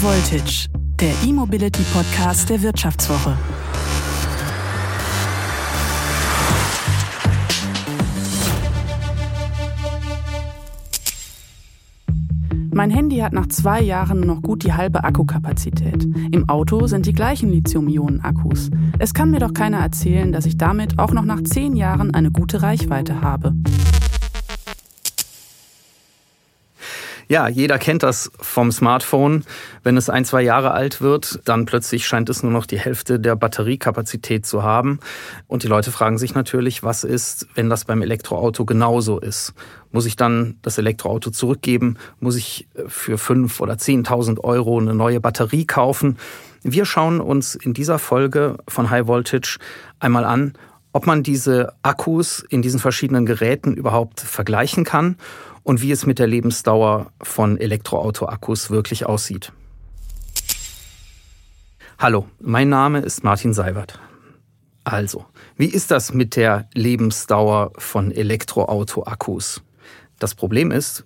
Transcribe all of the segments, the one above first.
Voltage, der E-Mobility Podcast der Wirtschaftswoche. Mein Handy hat nach zwei Jahren noch gut die halbe Akkukapazität. Im Auto sind die gleichen Lithium-Ionen-Akkus. Es kann mir doch keiner erzählen, dass ich damit auch noch nach zehn Jahren eine gute Reichweite habe. Ja, jeder kennt das vom Smartphone. Wenn es ein, zwei Jahre alt wird, dann plötzlich scheint es nur noch die Hälfte der Batteriekapazität zu haben. Und die Leute fragen sich natürlich, was ist, wenn das beim Elektroauto genauso ist? Muss ich dann das Elektroauto zurückgeben? Muss ich äh, für fünf oder zehntausend Euro eine neue Batterie kaufen? Wir schauen uns in dieser Folge von High Voltage einmal an, ob man diese Akkus in diesen verschiedenen Geräten überhaupt vergleichen kann und wie es mit der Lebensdauer von Elektroauto-Akkus wirklich aussieht. Hallo, mein Name ist Martin Seiwert. Also, wie ist das mit der Lebensdauer von Elektroauto-Akkus? Das Problem ist,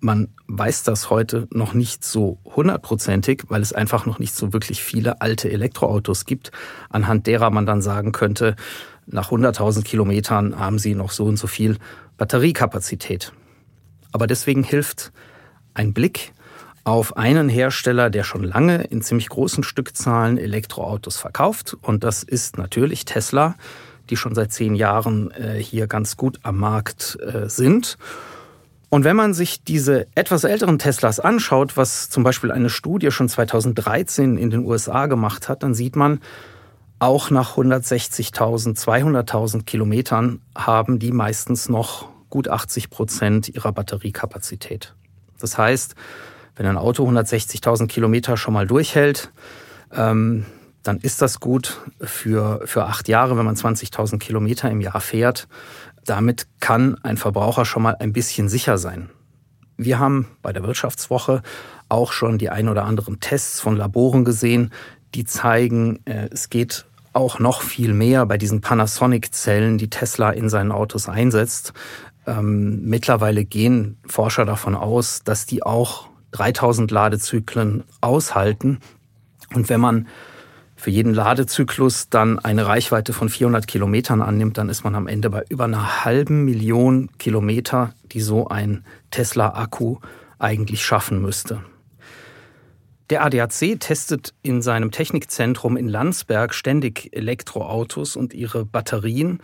man weiß das heute noch nicht so hundertprozentig, weil es einfach noch nicht so wirklich viele alte Elektroautos gibt, anhand derer man dann sagen könnte, nach 100.000 Kilometern haben sie noch so und so viel Batteriekapazität. Aber deswegen hilft ein Blick auf einen Hersteller, der schon lange in ziemlich großen Stückzahlen Elektroautos verkauft. Und das ist natürlich Tesla, die schon seit zehn Jahren äh, hier ganz gut am Markt äh, sind. Und wenn man sich diese etwas älteren Teslas anschaut, was zum Beispiel eine Studie schon 2013 in den USA gemacht hat, dann sieht man, auch nach 160.000, 200.000 Kilometern haben die meistens noch gut 80 Prozent ihrer Batteriekapazität. Das heißt, wenn ein Auto 160.000 Kilometer schon mal durchhält, ähm, dann ist das gut für, für acht Jahre, wenn man 20.000 Kilometer im Jahr fährt. Damit kann ein Verbraucher schon mal ein bisschen sicher sein. Wir haben bei der Wirtschaftswoche auch schon die ein oder anderen Tests von Laboren gesehen, die zeigen, äh, es geht auch noch viel mehr bei diesen Panasonic-Zellen, die Tesla in seinen Autos einsetzt. Ähm, mittlerweile gehen Forscher davon aus, dass die auch 3000 Ladezyklen aushalten. Und wenn man für jeden Ladezyklus dann eine Reichweite von 400 Kilometern annimmt, dann ist man am Ende bei über einer halben Million Kilometer, die so ein Tesla-Akku eigentlich schaffen müsste. Der ADAC testet in seinem Technikzentrum in Landsberg ständig Elektroautos und ihre Batterien.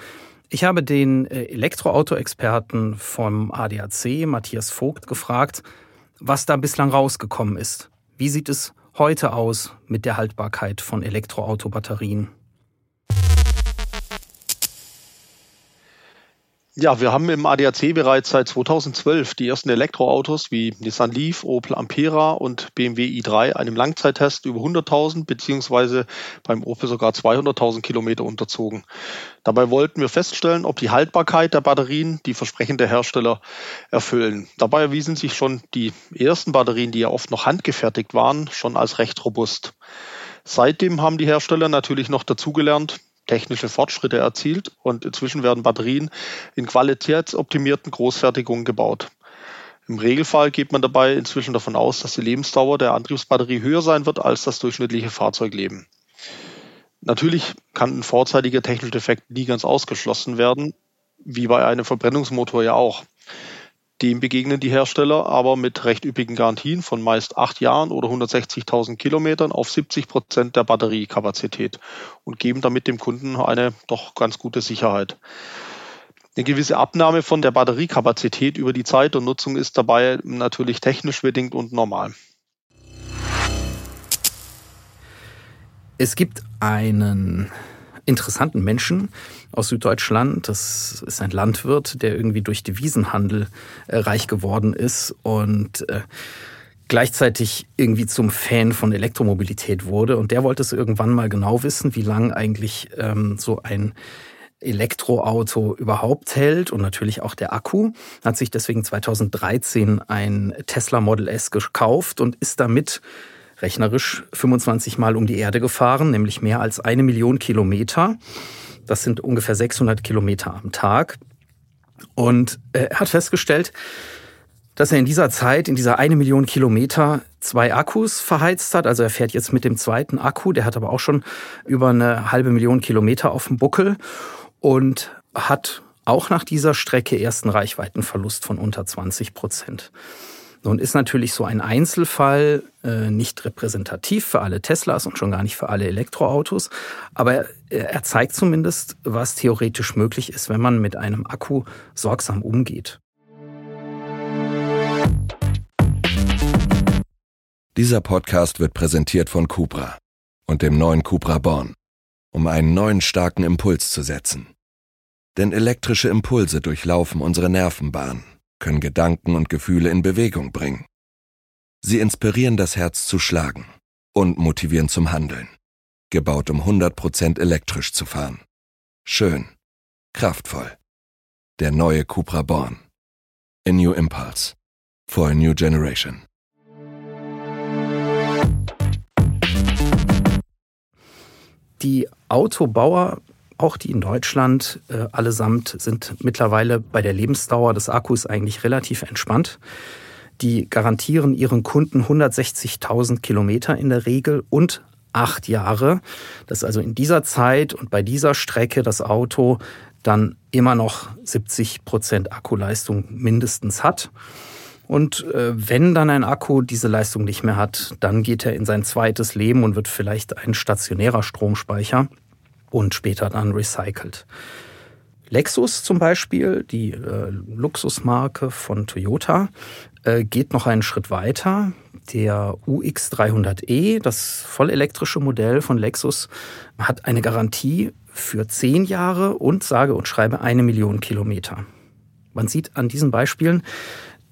Ich habe den äh, Elektroauto-Experten vom ADAC, Matthias Vogt, gefragt, was da bislang rausgekommen ist. Wie sieht es heute aus mit der Haltbarkeit von Elektroautobatterien? Ja, wir haben im ADAC bereits seit 2012 die ersten Elektroautos wie Nissan Leaf, Opel Ampera und BMW i3 einem Langzeittest über 100.000 beziehungsweise beim Opel sogar 200.000 Kilometer unterzogen. Dabei wollten wir feststellen, ob die Haltbarkeit der Batterien die Versprechen der Hersteller erfüllen. Dabei erwiesen sich schon die ersten Batterien, die ja oft noch handgefertigt waren, schon als recht robust. Seitdem haben die Hersteller natürlich noch dazugelernt, technische Fortschritte erzielt und inzwischen werden Batterien in qualitätsoptimierten Großfertigungen gebaut. Im Regelfall geht man dabei inzwischen davon aus, dass die Lebensdauer der Antriebsbatterie höher sein wird als das durchschnittliche Fahrzeugleben. Natürlich kann ein vorzeitiger technischer Defekt nie ganz ausgeschlossen werden, wie bei einem Verbrennungsmotor ja auch. Dem begegnen die Hersteller aber mit recht üppigen Garantien von meist acht Jahren oder 160.000 Kilometern auf 70 Prozent der Batteriekapazität und geben damit dem Kunden eine doch ganz gute Sicherheit. Eine gewisse Abnahme von der Batteriekapazität über die Zeit und Nutzung ist dabei natürlich technisch bedingt und normal. Es gibt einen interessanten Menschen aus Süddeutschland. Das ist ein Landwirt, der irgendwie durch Devisenhandel äh, reich geworden ist und äh, gleichzeitig irgendwie zum Fan von Elektromobilität wurde. Und der wollte es irgendwann mal genau wissen, wie lang eigentlich ähm, so ein Elektroauto überhaupt hält und natürlich auch der Akku. Hat sich deswegen 2013 ein Tesla Model S gekauft und ist damit rechnerisch 25 Mal um die Erde gefahren, nämlich mehr als eine Million Kilometer. Das sind ungefähr 600 Kilometer am Tag. Und er hat festgestellt, dass er in dieser Zeit, in dieser eine Million Kilometer, zwei Akkus verheizt hat. Also er fährt jetzt mit dem zweiten Akku, der hat aber auch schon über eine halbe Million Kilometer auf dem Buckel und hat auch nach dieser Strecke ersten Reichweitenverlust von unter 20 Prozent. Nun ist natürlich so ein Einzelfall äh, nicht repräsentativ für alle Teslas und schon gar nicht für alle Elektroautos, aber er zeigt zumindest, was theoretisch möglich ist, wenn man mit einem Akku sorgsam umgeht. Dieser Podcast wird präsentiert von Cupra und dem neuen Cupra Born, um einen neuen starken Impuls zu setzen. Denn elektrische Impulse durchlaufen unsere Nervenbahn, können Gedanken und Gefühle in Bewegung bringen. Sie inspirieren das Herz zu schlagen und motivieren zum Handeln. Gebaut um 100% elektrisch zu fahren. Schön. Kraftvoll. Der neue Cupra Born. A new impulse. For a new generation. Die Autobauer, auch die in Deutschland äh, allesamt, sind mittlerweile bei der Lebensdauer des Akkus eigentlich relativ entspannt. Die garantieren ihren Kunden 160.000 Kilometer in der Regel und acht Jahre, dass also in dieser Zeit und bei dieser Strecke das Auto dann immer noch 70 Prozent Akkuleistung mindestens hat. Und äh, wenn dann ein Akku diese Leistung nicht mehr hat, dann geht er in sein zweites Leben und wird vielleicht ein stationärer Stromspeicher und später dann recycelt. Lexus zum Beispiel, die äh, Luxusmarke von Toyota, äh, geht noch einen Schritt weiter. Der UX300e, das vollelektrische Modell von Lexus, hat eine Garantie für zehn Jahre und sage und schreibe eine Million Kilometer. Man sieht an diesen Beispielen,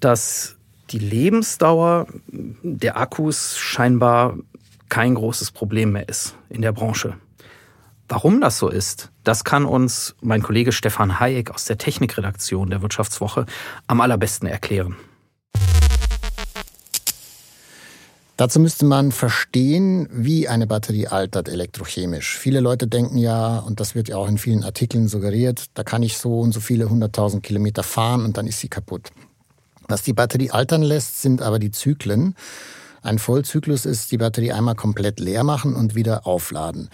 dass die Lebensdauer der Akkus scheinbar kein großes Problem mehr ist in der Branche. Warum das so ist, das kann uns mein Kollege Stefan Hayek aus der Technikredaktion der Wirtschaftswoche am allerbesten erklären. Dazu müsste man verstehen, wie eine Batterie altert elektrochemisch. Viele Leute denken ja, und das wird ja auch in vielen Artikeln suggeriert, da kann ich so und so viele hunderttausend Kilometer fahren und dann ist sie kaputt. Was die Batterie altern lässt, sind aber die Zyklen. Ein Vollzyklus ist die Batterie einmal komplett leer machen und wieder aufladen.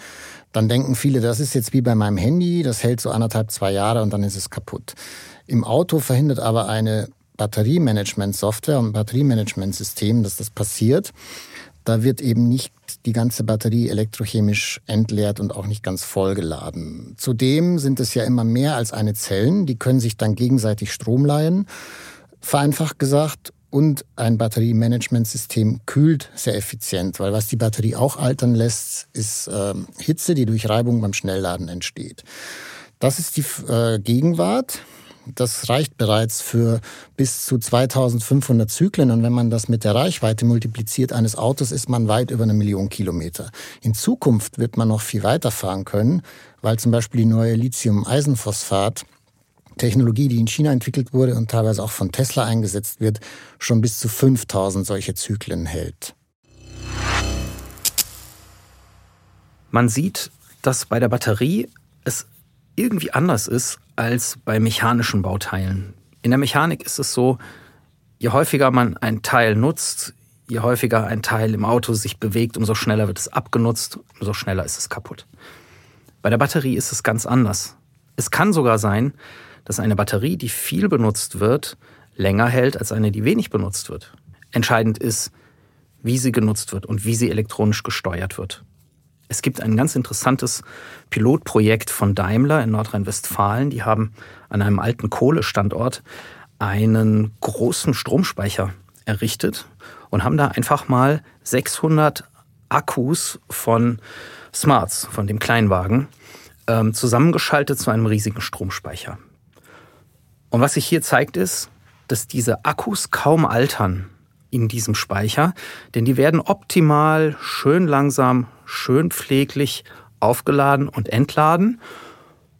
Dann denken viele, das ist jetzt wie bei meinem Handy, das hält so anderthalb, zwei Jahre und dann ist es kaputt. Im Auto verhindert aber eine Batteriemanagement-Software und Batteriemanagement-System, dass das passiert. Da wird eben nicht die ganze Batterie elektrochemisch entleert und auch nicht ganz vollgeladen. Zudem sind es ja immer mehr als eine Zellen, die können sich dann gegenseitig Strom leihen vereinfacht gesagt. Und ein Batteriemanagementsystem kühlt sehr effizient, weil was die Batterie auch altern lässt, ist äh, Hitze, die durch Reibung beim Schnellladen entsteht. Das ist die äh, Gegenwart. Das reicht bereits für bis zu 2500 Zyklen. Und wenn man das mit der Reichweite multipliziert eines Autos, ist man weit über eine Million Kilometer. In Zukunft wird man noch viel weiter fahren können, weil zum Beispiel die neue Lithium-Eisenphosphat Technologie, die in China entwickelt wurde und teilweise auch von Tesla eingesetzt wird, schon bis zu 5000 solche Zyklen hält. Man sieht, dass bei der Batterie es irgendwie anders ist als bei mechanischen Bauteilen. In der Mechanik ist es so, je häufiger man ein Teil nutzt, je häufiger ein Teil im Auto sich bewegt, umso schneller wird es abgenutzt, umso schneller ist es kaputt. Bei der Batterie ist es ganz anders. Es kann sogar sein, dass eine Batterie, die viel benutzt wird, länger hält als eine, die wenig benutzt wird. Entscheidend ist, wie sie genutzt wird und wie sie elektronisch gesteuert wird. Es gibt ein ganz interessantes Pilotprojekt von Daimler in Nordrhein-Westfalen. Die haben an einem alten Kohlestandort einen großen Stromspeicher errichtet und haben da einfach mal 600 Akkus von Smarts, von dem Kleinwagen, ähm, zusammengeschaltet zu einem riesigen Stromspeicher. Und was sich hier zeigt, ist, dass diese Akkus kaum altern in diesem Speicher, denn die werden optimal, schön langsam, schön pfleglich aufgeladen und entladen.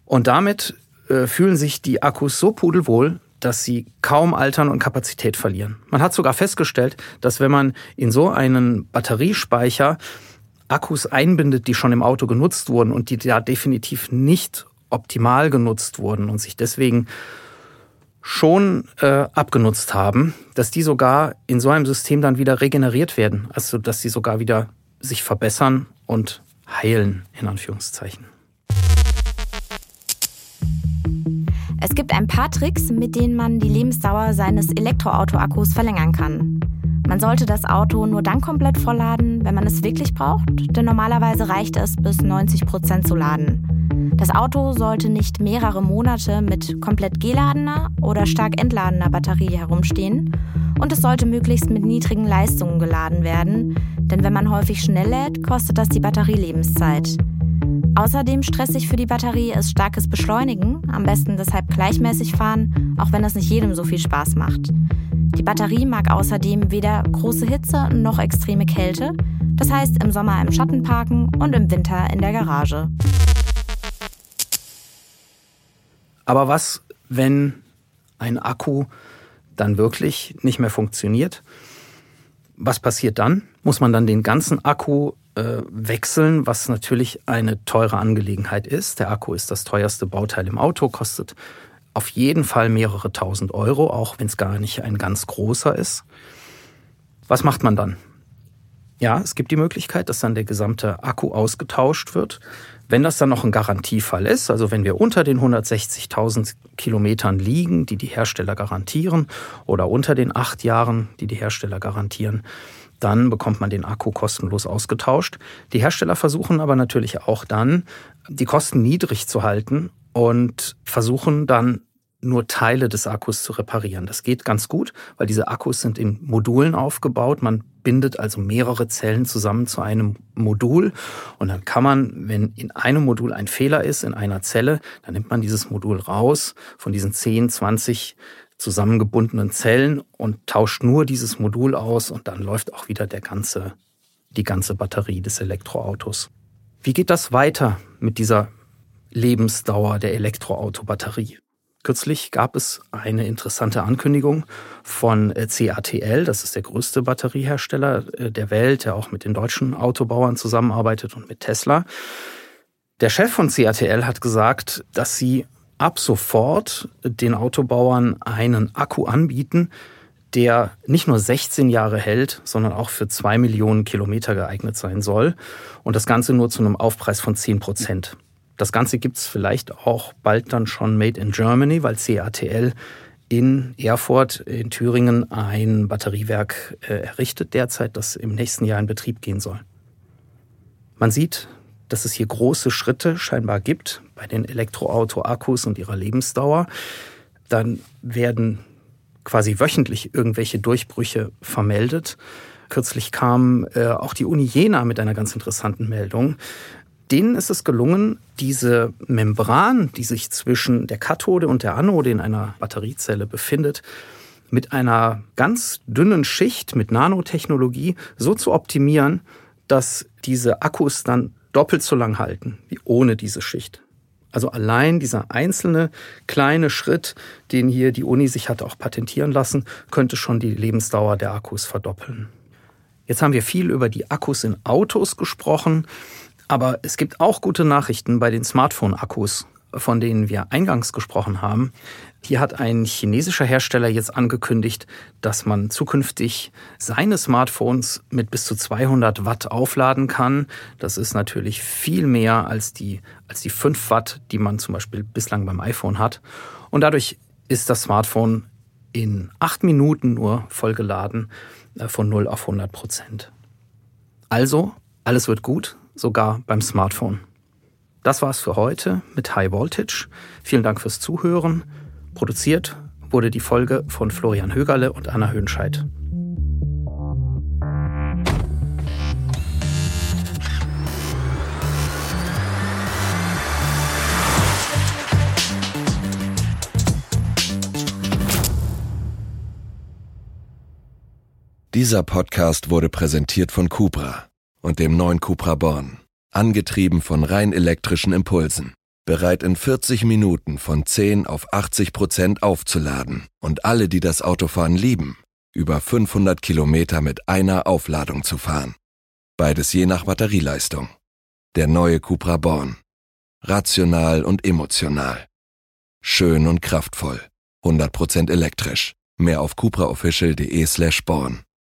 Und damit äh, fühlen sich die Akkus so pudelwohl, dass sie kaum altern und Kapazität verlieren. Man hat sogar festgestellt, dass wenn man in so einen Batteriespeicher Akkus einbindet, die schon im Auto genutzt wurden und die da definitiv nicht optimal genutzt wurden und sich deswegen schon äh, abgenutzt haben, dass die sogar in so einem System dann wieder regeneriert werden. Also dass sie sogar wieder sich verbessern und heilen, in Anführungszeichen. Es gibt ein paar Tricks, mit denen man die Lebensdauer seines Elektroauto-Akkus verlängern kann. Man sollte das Auto nur dann komplett vollladen, wenn man es wirklich braucht, denn normalerweise reicht es bis 90 Prozent zu laden. Das Auto sollte nicht mehrere Monate mit komplett geladener oder stark entladener Batterie herumstehen und es sollte möglichst mit niedrigen Leistungen geladen werden, denn wenn man häufig schnell lädt, kostet das die Batterielebenszeit. Außerdem stressig für die Batterie ist starkes Beschleunigen, am besten deshalb gleichmäßig fahren, auch wenn das nicht jedem so viel Spaß macht. Die Batterie mag außerdem weder große Hitze noch extreme Kälte, das heißt im Sommer im Schatten parken und im Winter in der Garage. Aber was, wenn ein Akku dann wirklich nicht mehr funktioniert? Was passiert dann? Muss man dann den ganzen Akku äh, wechseln, was natürlich eine teure Angelegenheit ist. Der Akku ist das teuerste Bauteil im Auto, kostet auf jeden Fall mehrere tausend Euro, auch wenn es gar nicht ein ganz großer ist. Was macht man dann? Ja, es gibt die Möglichkeit, dass dann der gesamte Akku ausgetauscht wird. Wenn das dann noch ein Garantiefall ist, also wenn wir unter den 160.000 Kilometern liegen, die die Hersteller garantieren, oder unter den acht Jahren, die die Hersteller garantieren, dann bekommt man den Akku kostenlos ausgetauscht. Die Hersteller versuchen aber natürlich auch dann, die Kosten niedrig zu halten und versuchen dann nur Teile des Akkus zu reparieren. Das geht ganz gut, weil diese Akkus sind in Modulen aufgebaut. Man bindet also mehrere Zellen zusammen zu einem Modul und dann kann man, wenn in einem Modul ein Fehler ist, in einer Zelle, dann nimmt man dieses Modul raus von diesen 10, 20 zusammengebundenen Zellen und tauscht nur dieses Modul aus und dann läuft auch wieder der ganze, die ganze Batterie des Elektroautos. Wie geht das weiter mit dieser Lebensdauer der Elektroautobatterie? Kürzlich gab es eine interessante Ankündigung von äh, CATL, das ist der größte Batteriehersteller äh, der Welt, der auch mit den deutschen Autobauern zusammenarbeitet und mit Tesla. Der Chef von CATL hat gesagt, dass sie ab sofort den Autobauern einen Akku anbieten, der nicht nur 16 Jahre hält, sondern auch für zwei Millionen Kilometer geeignet sein soll. Und das Ganze nur zu einem Aufpreis von 10 Prozent. Das Ganze gibt's vielleicht auch bald dann schon Made in Germany, weil CATL in Erfurt in Thüringen ein Batteriewerk äh, errichtet derzeit, das im nächsten Jahr in Betrieb gehen soll. Man sieht, dass es hier große Schritte scheinbar gibt bei den Elektroauto-Akkus und ihrer Lebensdauer. Dann werden quasi wöchentlich irgendwelche Durchbrüche vermeldet. Kürzlich kam äh, auch die Uni Jena mit einer ganz interessanten Meldung. Denen ist es gelungen, diese Membran, die sich zwischen der Kathode und der Anode in einer Batteriezelle befindet, mit einer ganz dünnen Schicht mit Nanotechnologie so zu optimieren, dass diese Akkus dann doppelt so lang halten wie ohne diese Schicht. Also allein dieser einzelne kleine Schritt, den hier die Uni sich hat auch patentieren lassen, könnte schon die Lebensdauer der Akkus verdoppeln. Jetzt haben wir viel über die Akkus in Autos gesprochen, aber es gibt auch gute Nachrichten bei den Smartphone-Akkus von denen wir eingangs gesprochen haben, hier hat ein chinesischer Hersteller jetzt angekündigt, dass man zukünftig seine Smartphones mit bis zu 200 Watt aufladen kann. Das ist natürlich viel mehr als die, als die 5 Watt, die man zum Beispiel bislang beim iPhone hat. Und dadurch ist das Smartphone in acht Minuten nur vollgeladen äh, von 0 auf 100 Prozent. Also, alles wird gut, sogar beim Smartphone. Das war's für heute mit High Voltage. Vielen Dank fürs Zuhören. Produziert wurde die Folge von Florian Högerle und Anna Höhnscheid. Dieser Podcast wurde präsentiert von Cupra und dem neuen Cupra Born. Angetrieben von rein elektrischen Impulsen. Bereit in 40 Minuten von 10 auf 80 Prozent aufzuladen. Und alle, die das Autofahren lieben, über 500 Kilometer mit einer Aufladung zu fahren. Beides je nach Batterieleistung. Der neue Cupra Born. Rational und emotional. Schön und kraftvoll. 100% elektrisch. Mehr auf cupraofficial.de slash born.